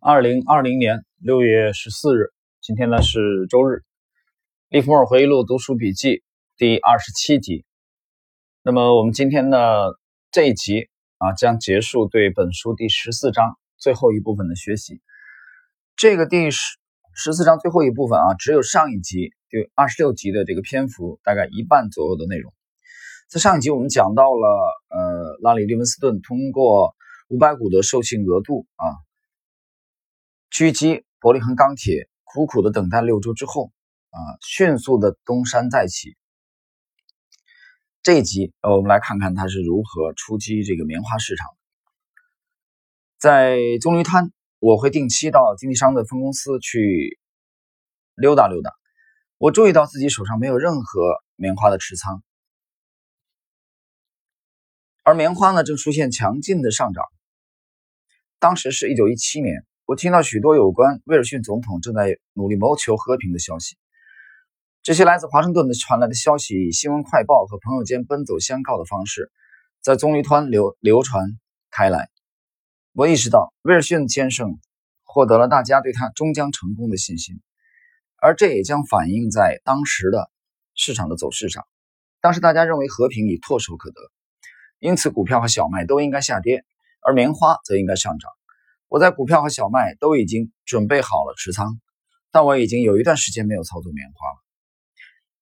二零二零年六月十四日，今天呢是周日，《利弗莫尔回忆录》读书笔记第二十七集。那么我们今天呢这一集啊，将结束对本书第十四章最后一部分的学习。这个第十十四章最后一部分啊，只有上一集就二十六集的这个篇幅大概一半左右的内容。在上一集我们讲到了，呃，拉里·利文斯顿通过五百股的授信额度啊。狙击伯利恒钢铁，苦苦的等待六周之后，啊，迅速的东山再起。这一集，呃，我们来看看他是如何出击这个棉花市场。在棕榈滩，我会定期到经纪商的分公司去溜达溜达。我注意到自己手上没有任何棉花的持仓，而棉花呢，正出现强劲的上涨。当时是一九一七年。我听到许多有关威尔逊总统正在努力谋求和平的消息。这些来自华盛顿的传来的消息，以新闻快报和朋友间奔走相告的方式，在棕榈滩流流传开来。我意识到威尔逊先生获得了大家对他终将成功的信心，而这也将反映在当时的市场的走势上。当时大家认为和平已唾手可得，因此股票和小麦都应该下跌，而棉花则应该上涨。我在股票和小麦都已经准备好了持仓，但我已经有一段时间没有操作棉花了。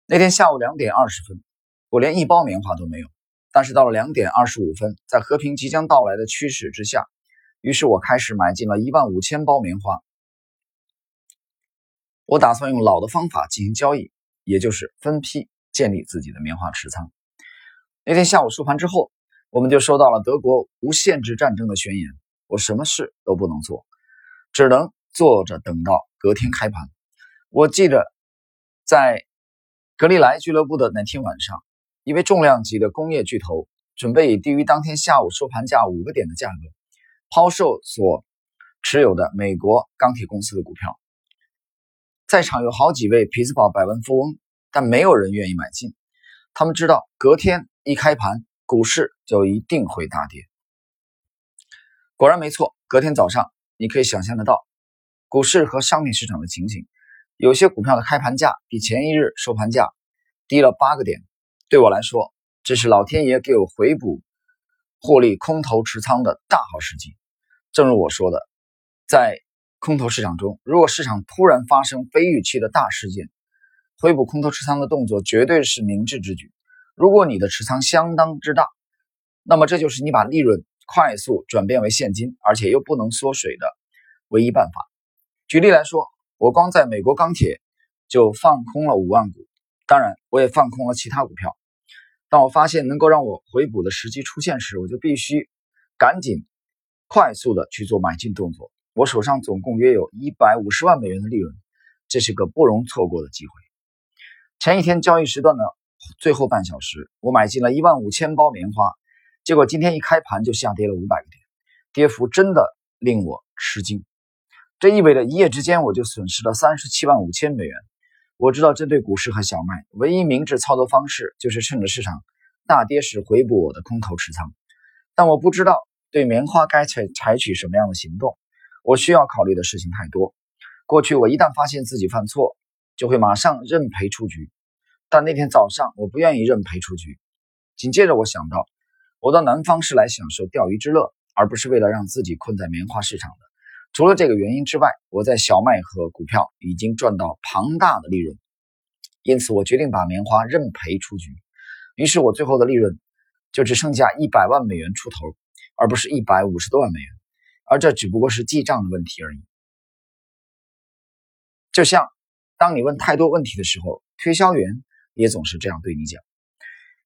那天下午两点二十分，我连一包棉花都没有。但是到了两点二十五分，在和平即将到来的驱使之下，于是我开始买进了一万五千包棉花。我打算用老的方法进行交易，也就是分批建立自己的棉花持仓。那天下午收盘之后，我们就收到了德国无限制战争的宣言。我什么事都不能做，只能坐着等到隔天开盘。我记得在格利莱俱乐部的那天晚上，一位重量级的工业巨头准备以低于当天下午收盘价五个点的价格抛售所持有的美国钢铁公司的股票。在场有好几位匹兹堡百万富翁，但没有人愿意买进。他们知道隔天一开盘，股市就一定会大跌。果然没错，隔天早上你可以想象得到，股市和商品市场的情景。有些股票的开盘价比前一日收盘价低了八个点。对我来说，这是老天爷给我回补获利空头持仓的大好时机。正如我说的，在空头市场中，如果市场突然发生非预期的大事件，回补空头持仓的动作绝对是明智之举。如果你的持仓相当之大，那么这就是你把利润。快速转变为现金，而且又不能缩水的唯一办法。举例来说，我光在美国钢铁就放空了五万股，当然我也放空了其他股票。当我发现能够让我回补的时机出现时，我就必须赶紧快速的去做买进动作。我手上总共约有一百五十万美元的利润，这是个不容错过的机会。前一天交易时段的最后半小时，我买进了一万五千包棉花。结果今天一开盘就下跌了五百个点，跌幅真的令我吃惊。这意味着一夜之间我就损失了三十七万五千美元。我知道针对股市和小麦，唯一明智操作方式就是趁着市场大跌时回补我的空头持仓，但我不知道对棉花该采采取什么样的行动。我需要考虑的事情太多。过去我一旦发现自己犯错，就会马上认赔出局，但那天早上我不愿意认赔出局。紧接着我想到。我到南方是来享受钓鱼之乐，而不是为了让自己困在棉花市场的。除了这个原因之外，我在小麦和股票已经赚到庞大的利润，因此我决定把棉花认赔出局。于是我最后的利润就只剩下一百万美元出头，而不是一百五十多万美元。而这只不过是记账的问题而已。就像当你问太多问题的时候，推销员也总是这样对你讲。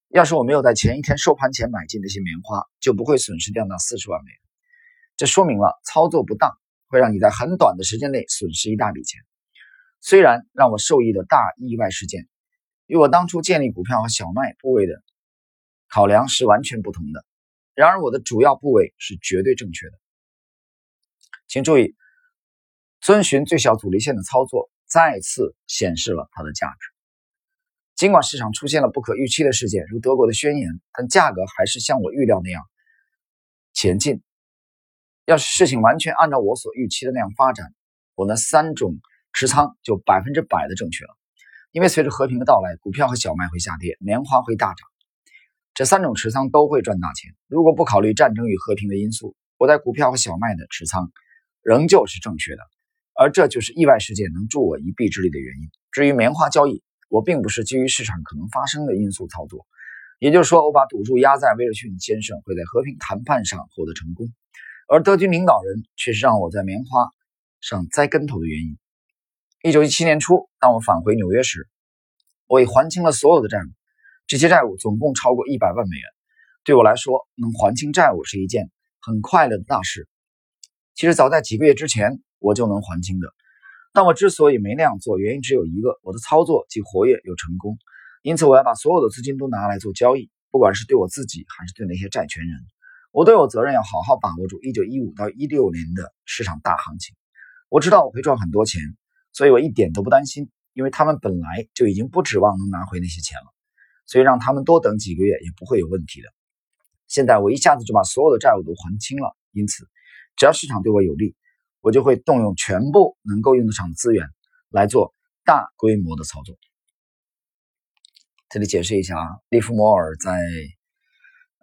要是我没有在前一天收盘前买进那些棉花，就不会损失掉那四十万美元。这说明了操作不当会让你在很短的时间内损失一大笔钱。虽然让我受益的大意外事件，与我当初建立股票和小麦部位的考量是完全不同的，然而我的主要部位是绝对正确的。请注意，遵循最小阻力线的操作再次显示了它的价值。尽管市场出现了不可预期的事件，如德国的宣言，但价格还是像我预料那样前进。要是事情完全按照我所预期的那样发展，我那三种持仓就百分之百的正确了。因为随着和平的到来，股票和小麦会下跌，棉花会大涨，这三种持仓都会赚大钱。如果不考虑战争与和平的因素，我在股票和小麦的持仓仍旧是正确的，而这就是意外事件能助我一臂之力的原因。至于棉花交易，我并不是基于市场可能发生的因素操作，也就是说，我把赌注压在威尔逊先生会在和平谈判上获得成功，而德军领导人却是让我在棉花上栽跟头的原因。一九一七年初，当我返回纽约时，我已还清了所有的债务，这些债务总共超过一百万美元。对我来说，能还清债务是一件很快乐的大事。其实早在几个月之前，我就能还清的。但我之所以没那样做，原因只有一个：我的操作既活跃又成功。因此，我要把所有的资金都拿来做交易，不管是对我自己还是对那些债权人，我都有责任要好好把握住一九一五到一六年的市场大行情。我知道我会赚很多钱。所以我一点都不担心，因为他们本来就已经不指望能拿回那些钱了，所以让他们多等几个月也不会有问题的。现在我一下子就把所有的债务都还清了，因此只要市场对我有利，我就会动用全部能够用得上的资源来做大规模的操作。这里解释一下啊，利弗摩尔在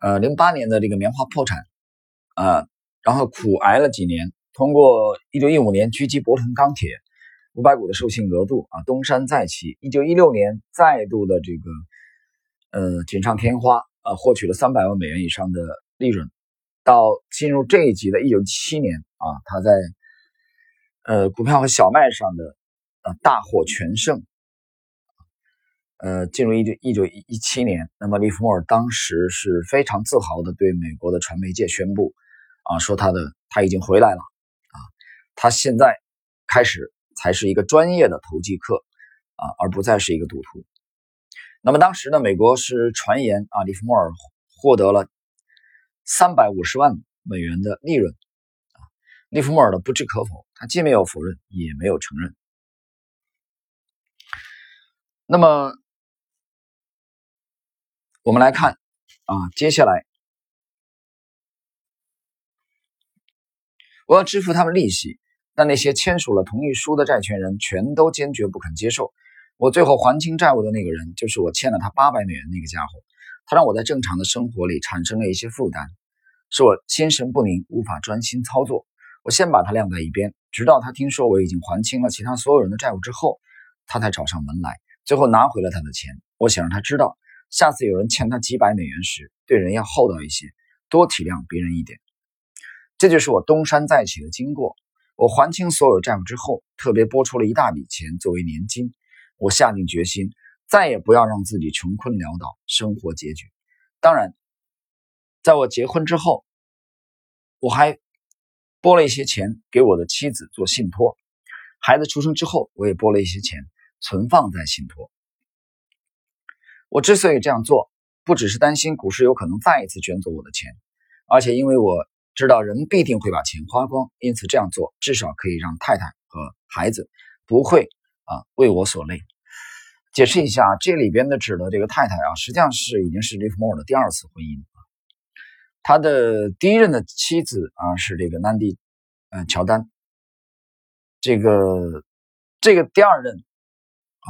呃零八年的这个棉花破产啊，然后苦挨了几年，通过一九一五年狙击伯腾钢铁。五百股的授信额度啊，东山再起。一九一六年再度的这个呃锦上添花啊，获取了三百万美元以上的利润。到进入这一集的一九七年啊，他在呃股票和小麦上的呃大获全胜。呃，进入一九一九一七年，那么利弗莫尔当时是非常自豪的对美国的传媒界宣布啊，说他的他已经回来了啊，他现在开始。才是一个专业的投机客啊，而不再是一个赌徒。那么当时呢，美国是传言啊，利弗莫尔获得了三百五十万美元的利润啊。利弗莫尔的不置可否，他既没有否认，也没有承认。那么我们来看啊，接下来我要支付他们利息。但那些签署了同意书的债权人全都坚决不肯接受。我最后还清债务的那个人，就是我欠了他八百美元那个家伙。他让我在正常的生活里产生了一些负担，使我心神不宁，无法专心操作。我先把他晾在一边，直到他听说我已经还清了其他所有人的债务之后，他才找上门来，最后拿回了他的钱。我想让他知道，下次有人欠他几百美元时，对人要厚道一些，多体谅别人一点。这就是我东山再起的经过。我还清所有债务之后，特别拨出了一大笔钱作为年金。我下定决心，再也不要让自己穷困潦倒，生活拮据。当然，在我结婚之后，我还拨了一些钱给我的妻子做信托。孩子出生之后，我也拨了一些钱存放在信托。我之所以这样做，不只是担心股市有可能再一次卷走我的钱，而且因为我。知道人必定会把钱花光，因此这样做至少可以让太太和孩子不会啊为我所累。解释一下，这里边的指的这个太太啊，实际上是已经是利弗莫尔的第二次婚姻。他的第一任的妻子啊是这个南迪，嗯，乔丹。这个这个第二任啊，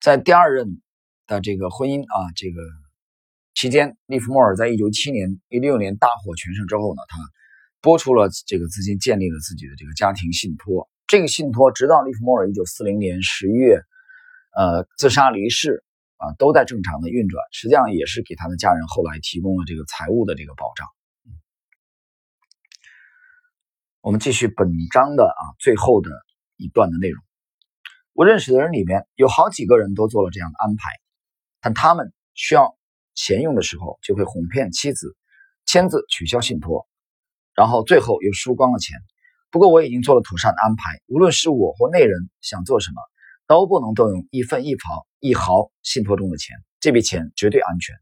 在第二任的这个婚姻啊，这个。期间，利弗莫尔在一九七年、一六年大获全胜之后呢，他拨出了这个资金，建立了自己的这个家庭信托。这个信托直到利弗莫尔一九四零年十一月，呃，自杀离世啊，都在正常的运转。实际上也是给他的家人后来提供了这个财务的这个保障。我们继续本章的啊最后的一段的内容。我认识的人里面有好几个人都做了这样的安排，但他们需要。钱用的时候就会哄骗妻子，签字取消信托，然后最后又输光了钱。不过我已经做了妥善的安排，无论是我或那人想做什么，都不能动用一分一毫一毫信托中的钱。这笔钱绝对安全，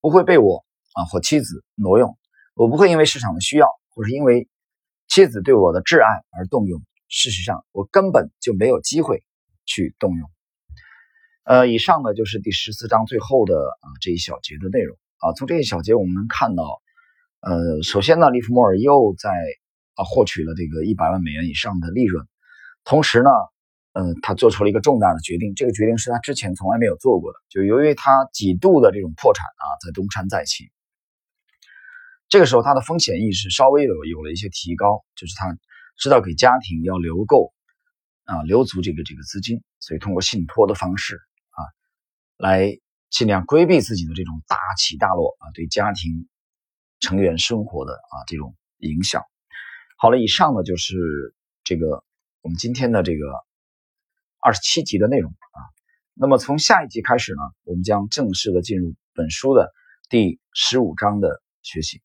不会被我啊或妻子挪用。我不会因为市场的需要，或是因为妻子对我的挚爱而动用。事实上，我根本就没有机会去动用。呃，以上呢就是第十四章最后的啊这一小节的内容啊。从这一小节我们能看到，呃，首先呢，利弗莫尔又在啊获取了这个一百万美元以上的利润，同时呢，嗯，他做出了一个重大的决定，这个决定是他之前从来没有做过的，就由于他几度的这种破产啊，在东山再起。这个时候，他的风险意识稍微有有了一些提高，就是他知道给家庭要留够啊，留足这个这个资金，所以通过信托的方式啊，来尽量规避自己的这种大起大落啊，对家庭成员生活的啊这种影响。好了，以上呢就是这个我们今天的这个二十七集的内容啊。那么从下一集开始呢，我们将正式的进入本书的第十五章的学习。